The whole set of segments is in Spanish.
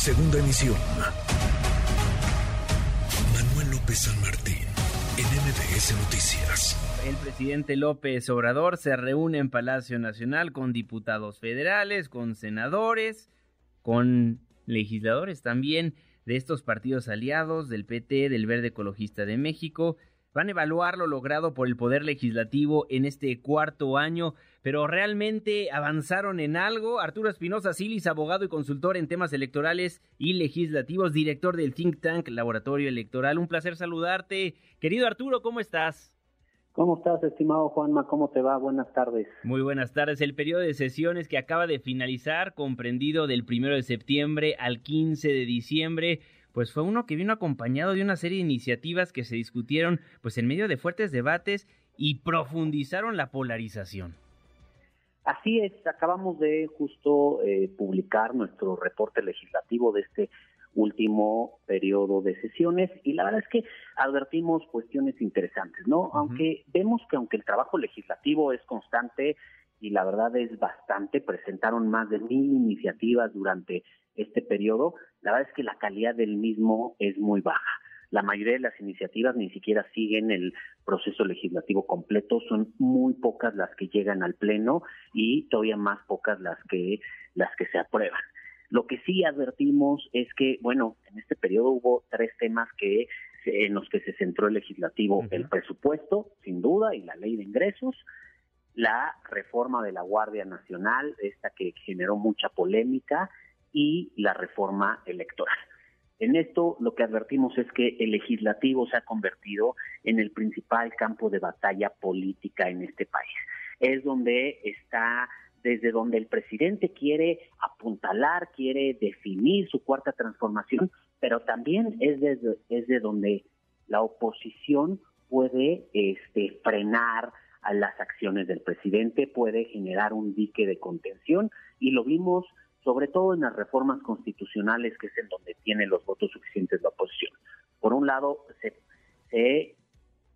Segunda emisión. Manuel López San Martín, en MBS Noticias. El presidente López Obrador se reúne en Palacio Nacional con diputados federales, con senadores, con legisladores también de estos partidos aliados, del PT, del Verde Ecologista de México. Van a evaluar lo logrado por el Poder Legislativo en este cuarto año, pero ¿realmente avanzaron en algo? Arturo Espinosa Silis, abogado y consultor en temas electorales y legislativos, director del think tank Laboratorio Electoral. Un placer saludarte. Querido Arturo, ¿cómo estás? ¿Cómo estás, estimado Juanma? ¿Cómo te va? Buenas tardes. Muy buenas tardes. El periodo de sesiones que acaba de finalizar, comprendido del primero de septiembre al 15 de diciembre, pues fue uno que vino acompañado de una serie de iniciativas que se discutieron pues en medio de fuertes debates y profundizaron la polarización. Así es, acabamos de justo eh, publicar nuestro reporte legislativo de este último periodo de sesiones y la verdad es que advertimos cuestiones interesantes, ¿no? Aunque vemos que aunque el trabajo legislativo es constante y la verdad es bastante, presentaron más de mil iniciativas durante este periodo, la verdad es que la calidad del mismo es muy baja. La mayoría de las iniciativas ni siquiera siguen el proceso legislativo completo, son muy pocas las que llegan al pleno y todavía más pocas las que las que se aprueban. Lo que sí advertimos es que, bueno, en este periodo hubo tres temas que en los que se centró el legislativo, el presupuesto, sin duda, y la ley de ingresos, la reforma de la Guardia Nacional, esta que generó mucha polémica, y la reforma electoral. En esto lo que advertimos es que el legislativo se ha convertido en el principal campo de batalla política en este país. Es donde está desde donde el presidente quiere apuntalar, quiere definir su cuarta transformación, pero también es desde, es de donde la oposición puede este, frenar a las acciones del presidente, puede generar un dique de contención y lo vimos sobre todo en las reformas constitucionales, que es en donde tiene los votos suficientes la oposición. Por un lado, se, se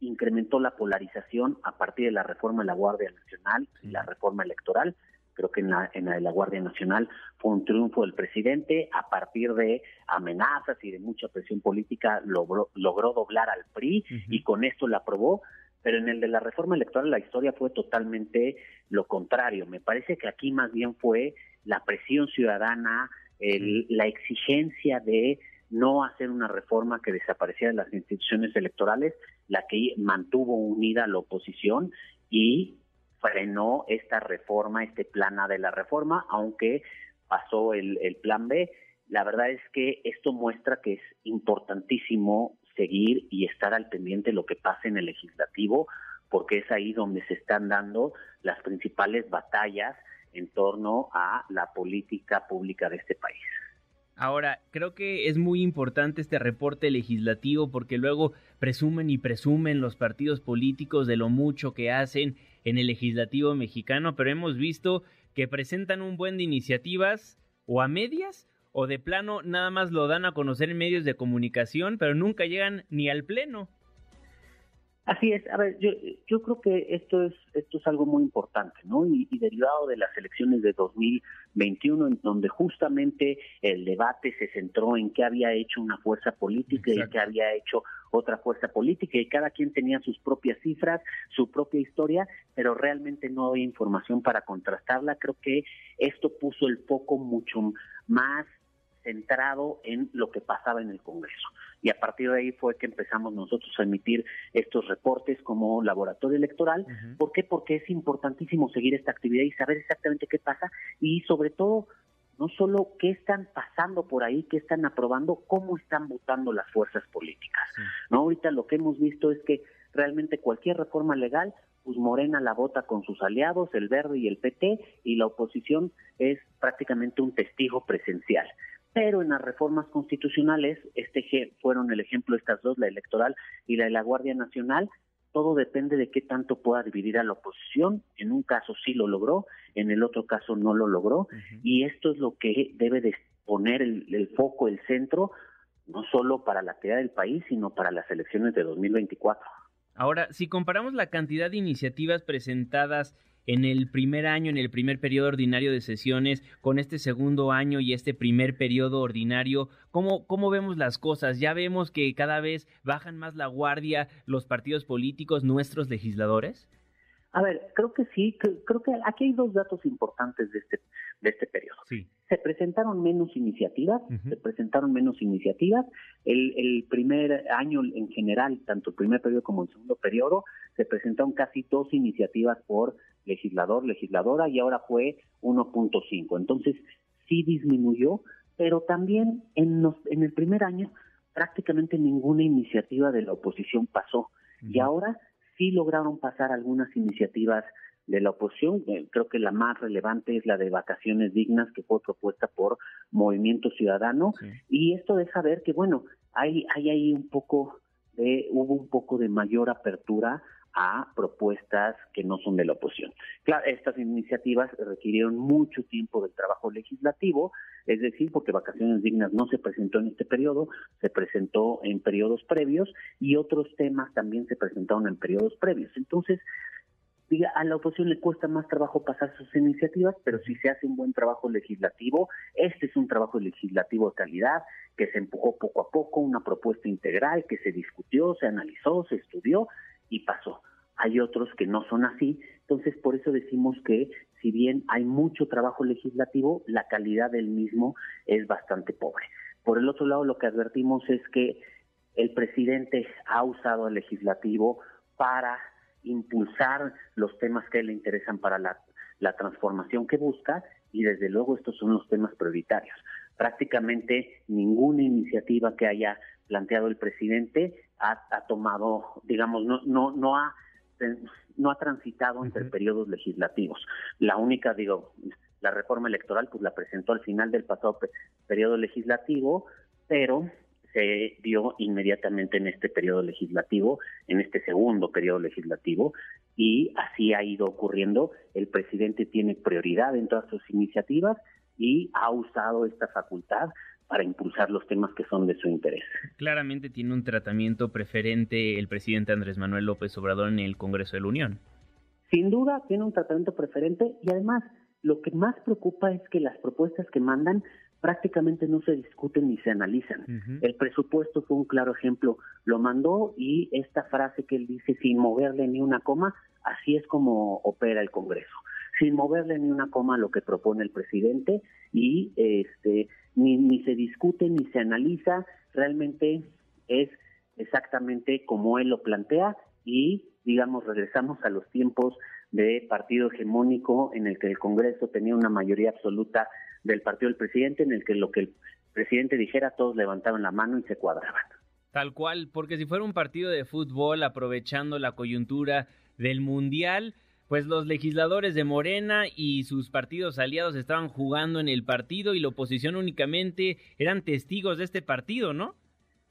incrementó la polarización a partir de la reforma de la Guardia Nacional y la reforma electoral, creo que en la, en la de la Guardia Nacional fue un triunfo del presidente, a partir de amenazas y de mucha presión política logró, logró doblar al PRI y con esto la aprobó, pero en el de la reforma electoral la historia fue totalmente lo contrario. Me parece que aquí más bien fue la presión ciudadana, la exigencia de no hacer una reforma que desapareciera de las instituciones electorales, la que mantuvo unida a la oposición y frenó esta reforma, este plan A de la reforma, aunque pasó el, el plan B. La verdad es que esto muestra que es importantísimo seguir y estar al pendiente de lo que pasa en el legislativo, porque es ahí donde se están dando las principales batallas en torno a la política pública de este país. Ahora, creo que es muy importante este reporte legislativo porque luego presumen y presumen los partidos políticos de lo mucho que hacen en el legislativo mexicano, pero hemos visto que presentan un buen de iniciativas o a medias o de plano nada más lo dan a conocer en medios de comunicación, pero nunca llegan ni al pleno. Así es, a ver, yo, yo creo que esto es esto es algo muy importante, ¿no? Y, derivado de las elecciones de 2021, en donde justamente el debate se centró en qué había hecho una fuerza política y qué había hecho otra fuerza política, y cada quien tenía sus propias cifras, su propia historia, pero realmente no había información para contrastarla. Creo que esto puso el foco mucho más centrado en lo que pasaba en el Congreso. Y a partir de ahí fue que empezamos nosotros a emitir estos reportes como laboratorio electoral. ¿Por qué? Porque es importantísimo seguir esta actividad y saber exactamente qué pasa y sobre todo no solo qué están pasando por ahí, qué están aprobando, cómo están votando las fuerzas políticas. No ahorita lo que hemos visto es que realmente cualquier reforma legal pues Morena la vota con sus aliados, el Verde y el PT, y la oposición es prácticamente un testigo presencial pero en las reformas constitucionales, este fueron el ejemplo estas dos, la electoral y la de la Guardia Nacional, todo depende de qué tanto pueda dividir a la oposición. En un caso sí lo logró, en el otro caso no lo logró, y esto es lo que debe de poner el, el, foco, el centro, no solo para la actividad del país, sino para las elecciones de 2024. Ahora, si comparamos la cantidad de iniciativas presentadas en el primer año, en el primer periodo ordinario de sesiones, con este segundo año y este primer periodo ordinario, ¿cómo, cómo vemos las cosas? Ya vemos que cada vez bajan más la guardia los partidos políticos, nuestros legisladores. A ver, creo que sí, creo que aquí hay dos datos importantes de este, de este periodo. Sí. Se presentaron menos iniciativas, se presentaron menos iniciativas. El, el, primer año en general, tanto el primer periodo como el segundo periodo, se presentaron casi dos iniciativas por legislador, legisladora, y ahora fue 1.5. Entonces, sí disminuyó, pero también en, los, en el primer año prácticamente ninguna iniciativa de la oposición pasó. Y ahora sí lograron pasar algunas iniciativas de la oposición. Eh, creo que la más relevante es la de vacaciones dignas que fue propuesta por Movimiento Ciudadano. Y esto deja ver que, bueno, hay, hay ahí un poco de, hubo un poco de mayor apertura a propuestas que no son de la oposición. Claro, estas iniciativas requirieron mucho tiempo del trabajo legislativo, es decir, porque Vacaciones Dignas no se presentó en este periodo, se presentó en periodos previos y otros temas también se presentaron en periodos previos. Entonces, diga, a la oposición le cuesta más trabajo pasar sus iniciativas, pero si se hace un buen trabajo legislativo, este es un trabajo legislativo de calidad que se empujó poco a poco, una propuesta integral que se discutió, se analizó, se estudió y pasó. Hay otros que no son así, entonces por eso decimos que si bien hay mucho trabajo legislativo, la calidad del mismo es bastante pobre. Por el otro lado, lo que advertimos es que el presidente ha usado el legislativo para impulsar los temas que le interesan para la, transformación que busca y desde luego estos son los temas prioritarios. Prácticamente ninguna iniciativa que haya planteado el presidente ha, tomado, digamos, no, no, no ha no ha transitado entre periodos legislativos. La única, digo, la reforma electoral, pues la presentó al final del pasado periodo legislativo, pero se dio inmediatamente en este periodo legislativo, en este segundo periodo legislativo, y así ha ido ocurriendo. El presidente tiene prioridad en todas sus iniciativas y ha usado esta facultad para impulsar los temas que son de su interés. Claramente tiene un tratamiento preferente el presidente Andrés Manuel López Obrador en el Congreso de la Unión. Sin duda tiene un tratamiento preferente y además lo que más preocupa es que las propuestas que mandan prácticamente no se discuten ni se analizan. El presupuesto fue un claro ejemplo. Lo mandó y esta frase que él dice sin moverle ni una coma, así es como opera el Congreso. Sin moverle ni una coma a lo que propone el presidente y este ni, ni se discute ni se analiza, realmente es exactamente como él lo plantea y digamos regresamos a los tiempos de partido hegemónico en el que el Congreso tenía una mayoría absoluta del partido del presidente, en el que lo que el presidente dijera todos levantaban la mano y se cuadraban. Tal cual, porque si fuera un partido de fútbol aprovechando la coyuntura del Mundial, pues los legisladores de Morena y sus partidos aliados estaban jugando en el partido y la oposición únicamente eran testigos de este partido, ¿no?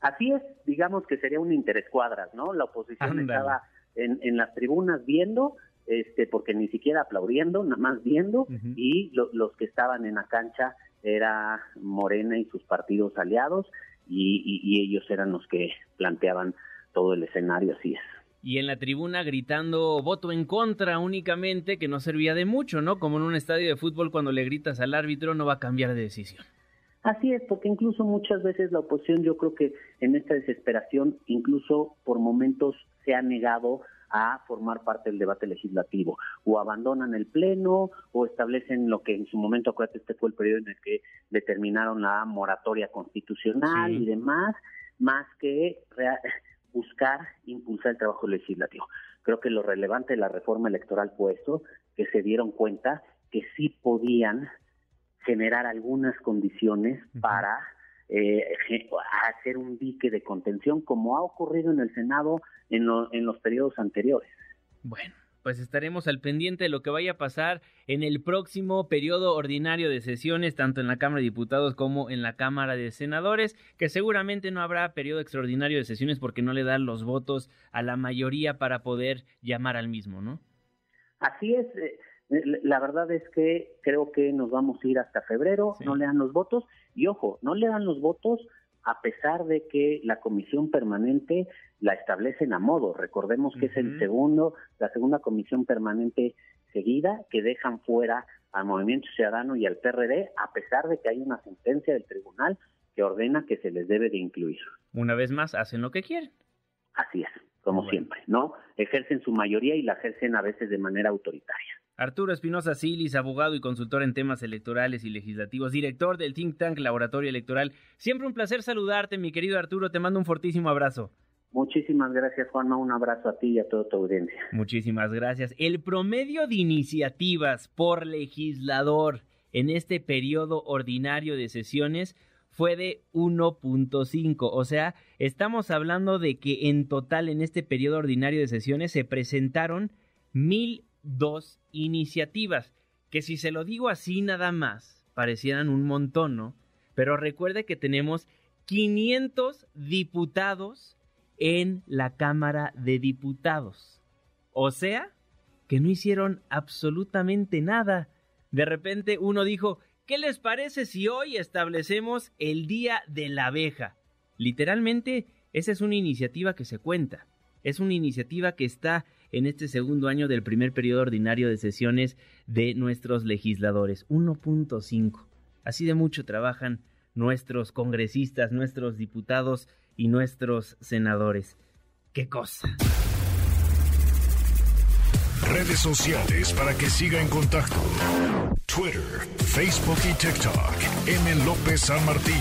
Así es, digamos que sería un interés cuadras, ¿no? La oposición estaba en, en, las tribunas viendo, este, porque ni siquiera aplaudiendo, nada más viendo, y los que estaban en la cancha era Morena y sus partidos aliados, y ellos eran los que planteaban todo el escenario, así es y en la tribuna gritando voto en contra únicamente, que no servía de mucho, ¿no? Como en un estadio de fútbol cuando le gritas al árbitro no va a cambiar de decisión. Así es, porque incluso muchas veces la oposición, yo creo que en esta desesperación, incluso por momentos se ha negado a formar parte del debate legislativo. O abandonan el Pleno o establecen lo que en su momento, acuérdate, este fue el periodo en el que determinaron la moratoria constitucional y demás, más que buscar impulsar el trabajo legislativo. Creo que lo relevante de la reforma electoral fue eso, que se dieron cuenta que sí podían generar algunas condiciones para eh, hacer un dique de contención, como ha ocurrido en el Senado en, en los periodos anteriores. Bueno, pues estaremos al pendiente de lo que vaya a pasar en el próximo periodo ordinario de sesiones, tanto en la Cámara de Diputados como en la Cámara de Senadores, que seguramente no habrá periodo extraordinario de sesiones porque no le dan los votos a la mayoría para poder llamar al mismo, ¿no? Así es. Eh, la verdad es que creo que nos vamos a ir hasta febrero, no le dan los votos y ojo, no le dan los votos a pesar de que la comisión permanente la establecen a modo. Recordemos que es el segundo, la segunda comisión permanente seguida que dejan fuera al Movimiento Ciudadano y al PRD, a pesar de que hay una sentencia del tribunal que ordena que se les debe de incluir. Una vez más, hacen lo que quieren. Así es, como siempre, ¿no? Ejercen su mayoría y la ejercen a veces de manera autoritaria. Arturo Espinosa Silis, abogado y consultor en temas electorales y legislativos, director del think tank Laboratorio Electoral. Siempre un placer saludarte, mi querido Arturo. Te mando un fortísimo abrazo. Muchísimas gracias, Juanma. Un abrazo a ti y a toda tu audiencia. Muchísimas gracias. El promedio de iniciativas por legislador en este periodo ordinario de sesiones fue de 1.5. O sea, estamos hablando de que en total en este periodo ordinario de sesiones se presentaron 1.002 iniciativas. Que si se lo digo así nada más, parecieran un montón, ¿no? Pero recuerde que tenemos 500 diputados en la Cámara de Diputados. O sea, que no hicieron absolutamente nada. De repente uno dijo, ¿qué les parece si hoy establecemos el Día de la Abeja? Literalmente, esa es una iniciativa que se cuenta. Es una iniciativa que está en este segundo año del primer periodo ordinario de sesiones de nuestros legisladores. 1.5. Así de mucho trabajan nuestros congresistas, nuestros diputados y nuestros senadores. ¡Qué cosa! Redes sociales para que siga en contacto: Twitter, Facebook y TikTok. M. López San Martín.